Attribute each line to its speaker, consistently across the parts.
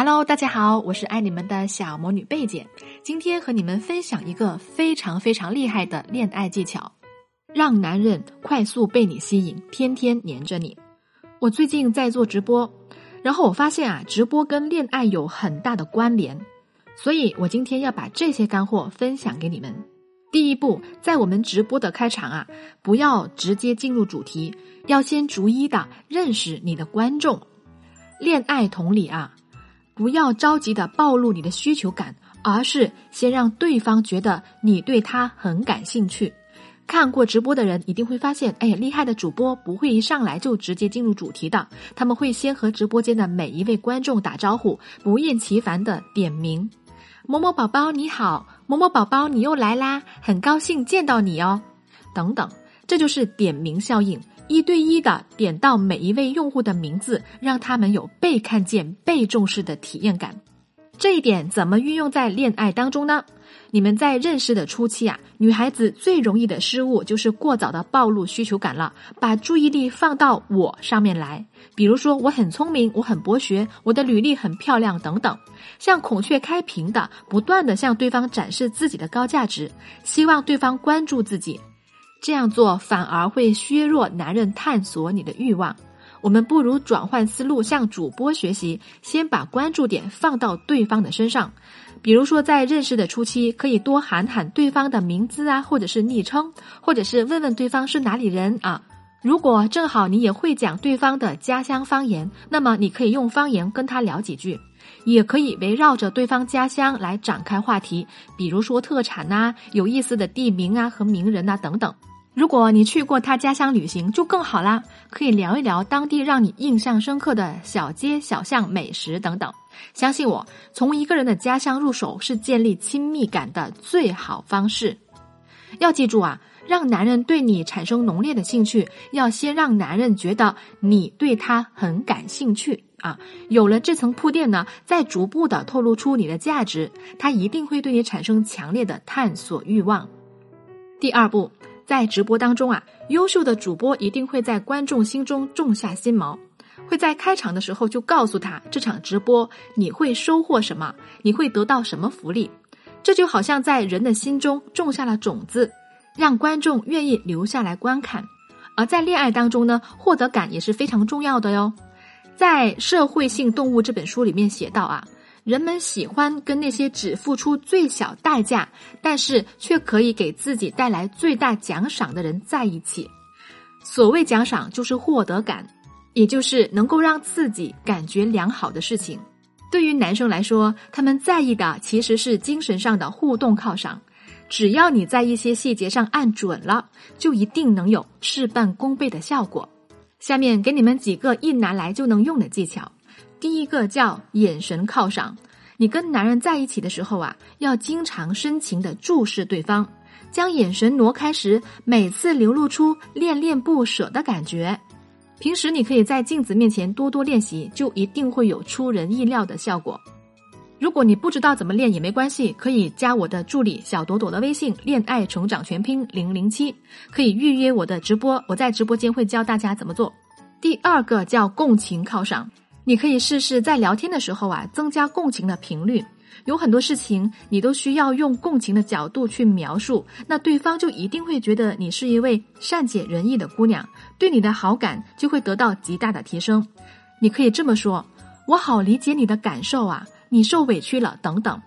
Speaker 1: Hello，大家好，我是爱你们的小魔女贝姐。今天和你们分享一个非常非常厉害的恋爱技巧，让男人快速被你吸引，天天黏着你。我最近在做直播，然后我发现啊，直播跟恋爱有很大的关联，所以我今天要把这些干货分享给你们。第一步，在我们直播的开场啊，不要直接进入主题，要先逐一的认识你的观众。恋爱同理啊。不要着急的暴露你的需求感，而是先让对方觉得你对他很感兴趣。看过直播的人一定会发现，哎，厉害的主播不会一上来就直接进入主题的，他们会先和直播间的每一位观众打招呼，不厌其烦的点名：“某某宝宝你好，某某宝宝你又来啦，很高兴见到你哦。”等等，这就是点名效应。一对一的点到每一位用户的名字，让他们有被看见、被重视的体验感。这一点怎么运用在恋爱当中呢？你们在认识的初期啊，女孩子最容易的失误就是过早的暴露需求感了，把注意力放到我上面来。比如说，我很聪明，我很博学，我的履历很漂亮等等，像孔雀开屏的，不断的向对方展示自己的高价值，希望对方关注自己。这样做反而会削弱男人探索你的欲望。我们不如转换思路，向主播学习，先把关注点放到对方的身上。比如说，在认识的初期，可以多喊喊对方的名字啊，或者是昵称，或者是问问对方是哪里人啊。如果正好你也会讲对方的家乡方言，那么你可以用方言跟他聊几句。也可以围绕着对方家乡来展开话题，比如说特产呐、有意思的地名啊和名人呐等等。如果你去过他家乡旅行，就更好啦，可以聊一聊当地让你印象深刻的小街小巷、美食等等。相信我，从一个人的家乡入手是建立亲密感的最好方式。要记住啊，让男人对你产生浓烈的兴趣，要先让男人觉得你对他很感兴趣。啊，有了这层铺垫呢，再逐步的透露出你的价值，他一定会对你产生强烈的探索欲望。第二步，在直播当中啊，优秀的主播一定会在观众心中种下心锚，会在开场的时候就告诉他这场直播你会收获什么，你会得到什么福利，这就好像在人的心中种下了种子，让观众愿意留下来观看。而在恋爱当中呢，获得感也是非常重要的哟。在《社会性动物》这本书里面写到啊，人们喜欢跟那些只付出最小代价，但是却可以给自己带来最大奖赏的人在一起。所谓奖赏，就是获得感，也就是能够让自己感觉良好的事情。对于男生来说，他们在意的其实是精神上的互动犒赏。只要你在一些细节上按准了，就一定能有事半功倍的效果。下面给你们几个一拿来就能用的技巧。第一个叫眼神犒赏。你跟男人在一起的时候啊，要经常深情的注视对方，将眼神挪开时，每次流露出恋恋不舍的感觉。平时你可以在镜子面前多多练习，就一定会有出人意料的效果。如果你不知道怎么练也没关系，可以加我的助理小朵朵的微信“恋爱成长全拼零零七”，可以预约我的直播，我在直播间会教大家怎么做。第二个叫共情犒赏，你可以试试在聊天的时候啊，增加共情的频率。有很多事情你都需要用共情的角度去描述，那对方就一定会觉得你是一位善解人意的姑娘，对你的好感就会得到极大的提升。你可以这么说：“我好理解你的感受啊。”你受委屈了，等等，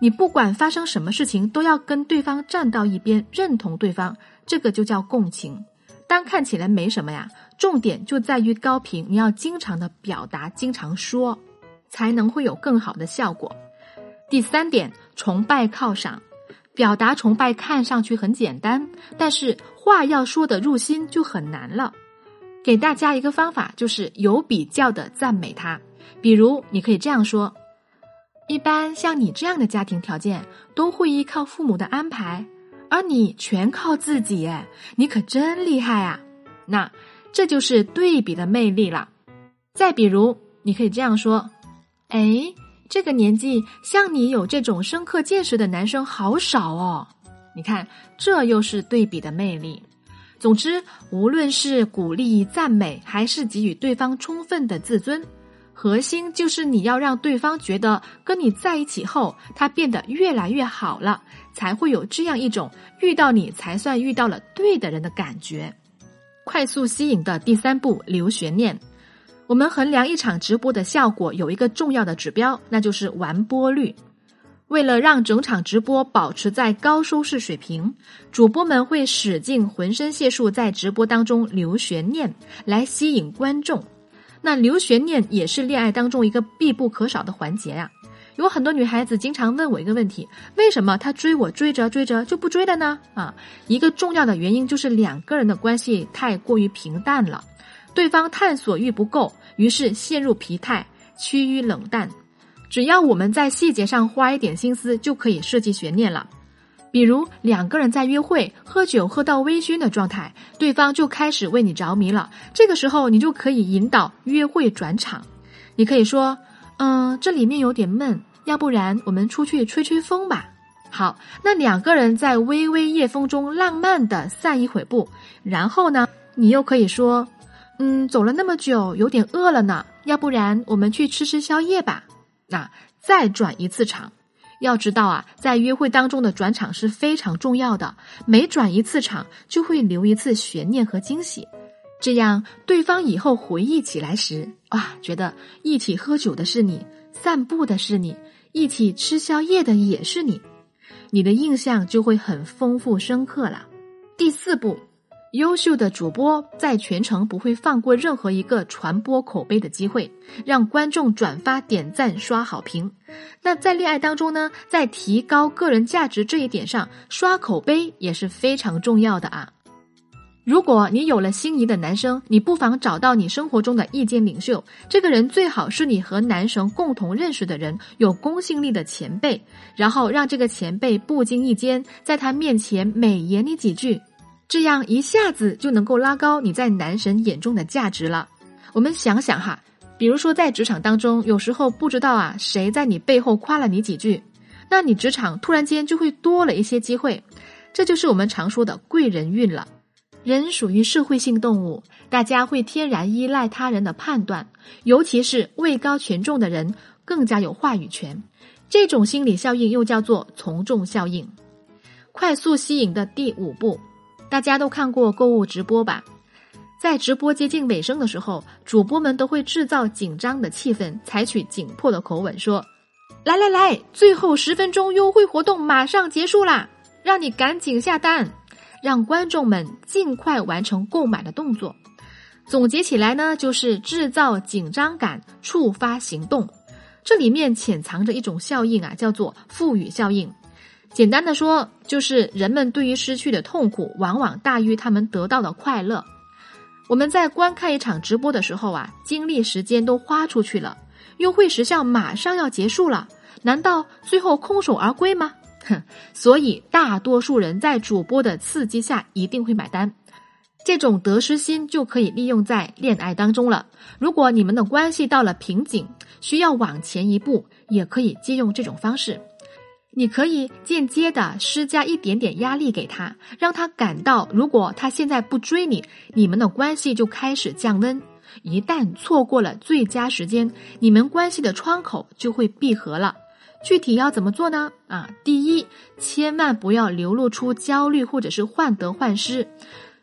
Speaker 1: 你不管发生什么事情，都要跟对方站到一边，认同对方，这个就叫共情。单看起来没什么呀，重点就在于高频，你要经常的表达，经常说，才能会有更好的效果。第三点，崇拜犒赏，表达崇拜看上去很简单，但是话要说的入心就很难了。给大家一个方法，就是有比较的赞美他，比如你可以这样说。一般像你这样的家庭条件，都会依靠父母的安排，而你全靠自己，你可真厉害啊！那这就是对比的魅力了。再比如，你可以这样说：“哎，这个年纪像你有这种深刻见识的男生好少哦。”你看，这又是对比的魅力。总之，无论是鼓励、赞美，还是给予对方充分的自尊。核心就是你要让对方觉得跟你在一起后，他变得越来越好了，才会有这样一种遇到你才算遇到了对的人的感觉。快速吸引的第三步，留悬念。我们衡量一场直播的效果有一个重要的指标，那就是完播率。为了让整场直播保持在高收视水平，主播们会使尽浑身解数在直播当中留悬念，来吸引观众。那留悬念也是恋爱当中一个必不可少的环节呀。有很多女孩子经常问我一个问题：为什么他追我追着追着就不追了呢？啊，一个重要的原因就是两个人的关系太过于平淡了。对方探索欲不够，于是陷入疲态，趋于冷淡。只要我们在细节上花一点心思，就可以设计悬念了。比如两个人在约会，喝酒喝到微醺的状态，对方就开始为你着迷了。这个时候，你就可以引导约会转场。你可以说：“嗯，这里面有点闷，要不然我们出去吹吹风吧。”好，那两个人在微微夜风中浪漫的散一会步，然后呢，你又可以说。嗯，走了那么久，有点饿了呢。要不然我们去吃吃宵夜吧。那再转一次场，要知道啊，在约会当中的转场是非常重要的。每转一次场，就会留一次悬念和惊喜。这样对方以后回忆起来时，哇，觉得一起喝酒的是你，散步的是你，一起吃宵夜的也是你，你的印象就会很丰富深刻了。第四步。优秀的主播在全程不会放过任何一个传播口碑的机会，让观众转发、点赞、刷好评。那在恋爱当中呢，在提高个人价值这一点上，刷口碑也是非常重要的啊。如果你有了心仪的男生，你不妨找到你生活中的意见领袖，这个人最好是你和男神共同认识的人，有公信力的前辈，然后让这个前辈不经意间在他面前美言你几句。这样一下子就能够拉高你在男神眼中的价值了。我们想想哈，比如说在职场当中，有时候不知道啊谁在你背后夸了你几句，那你职场突然间就会多了一些机会。这就是我们常说的贵人运了。人属于社会性动物，大家会天然依赖他人的判断，尤其是位高权重的人更加有话语权。这种心理效应又叫做从众效应。快速吸引的第五步。大家都看过购物直播吧？在直播接近尾声的时候，主播们都会制造紧张的气氛，采取紧迫的口吻说：“来来来，最后十分钟优惠活动马上结束啦，让你赶紧下单，让观众们尽快完成购买的动作。”总结起来呢，就是制造紧张感，触发行动。这里面潜藏着一种效应啊，叫做赋予效应。简单的说，就是人们对于失去的痛苦往往大于他们得到的快乐。我们在观看一场直播的时候啊，精力时间都花出去了，优惠时效马上要结束了，难道最后空手而归吗？哼！所以大多数人在主播的刺激下一定会买单。这种得失心就可以利用在恋爱当中了。如果你们的关系到了瓶颈，需要往前一步，也可以借用这种方式。你可以间接的施加一点点压力给他，让他感到，如果他现在不追你，你们的关系就开始降温。一旦错过了最佳时间，你们关系的窗口就会闭合了。具体要怎么做呢？啊，第一，千万不要流露出焦虑或者是患得患失。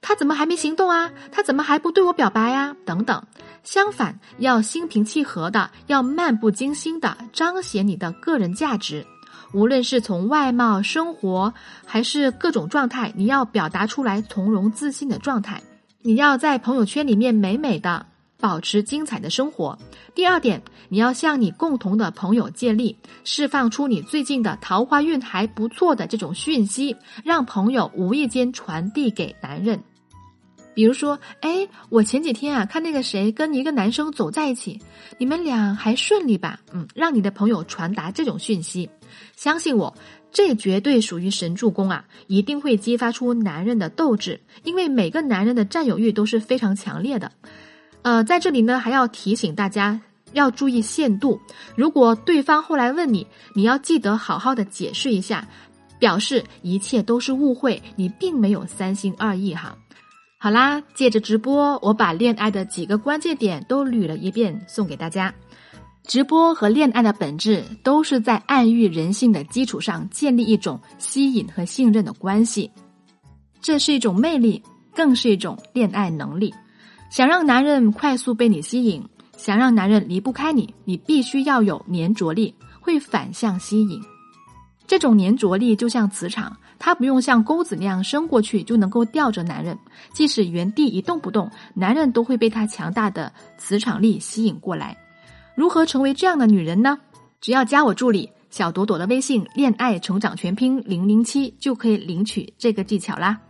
Speaker 1: 他怎么还没行动啊？他怎么还不对我表白呀？等等。相反，要心平气和的，要漫不经心的彰显你的个人价值。无论是从外貌、生活，还是各种状态，你要表达出来从容自信的状态。你要在朋友圈里面美美的，保持精彩的生活。第二点，你要向你共同的朋友借力，释放出你最近的桃花运还不错的这种讯息，让朋友无意间传递给男人。比如说，哎，我前几天啊看那个谁跟一个男生走在一起，你们俩还顺利吧？嗯，让你的朋友传达这种讯息。相信我，这绝对属于神助攻啊！一定会激发出男人的斗志，因为每个男人的占有欲都是非常强烈的。呃，在这里呢，还要提醒大家要注意限度。如果对方后来问你，你要记得好好的解释一下，表示一切都是误会，你并没有三心二意哈。好啦，借着直播，我把恋爱的几个关键点都捋了一遍，送给大家。直播和恋爱的本质都是在暗喻人性的基础上建立一种吸引和信任的关系，这是一种魅力，更是一种恋爱能力。想让男人快速被你吸引，想让男人离不开你，你必须要有粘着力，会反向吸引。这种粘着力就像磁场，它不用像钩子那样伸过去就能够吊着男人，即使原地一动不动，男人都会被它强大的磁场力吸引过来。如何成为这样的女人呢？只要加我助理小朵朵的微信“恋爱成长全拼零零七”，就可以领取这个技巧啦。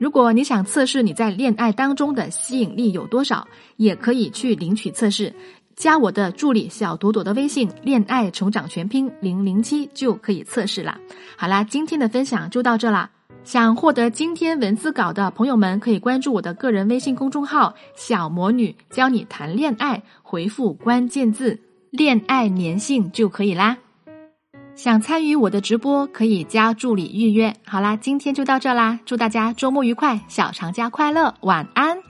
Speaker 1: 如果你想测试你在恋爱当中的吸引力有多少，也可以去领取测试，加我的助理小朵朵的微信“恋爱成长全拼零零七”就可以测试啦。好啦，今天的分享就到这啦。想获得今天文字稿的朋友们，可以关注我的个人微信公众号“小魔女”，教你谈恋爱，回复关键字“恋爱粘性”就可以啦。想参与我的直播，可以加助理预约。好啦，今天就到这啦，祝大家周末愉快，小长假快乐，晚安。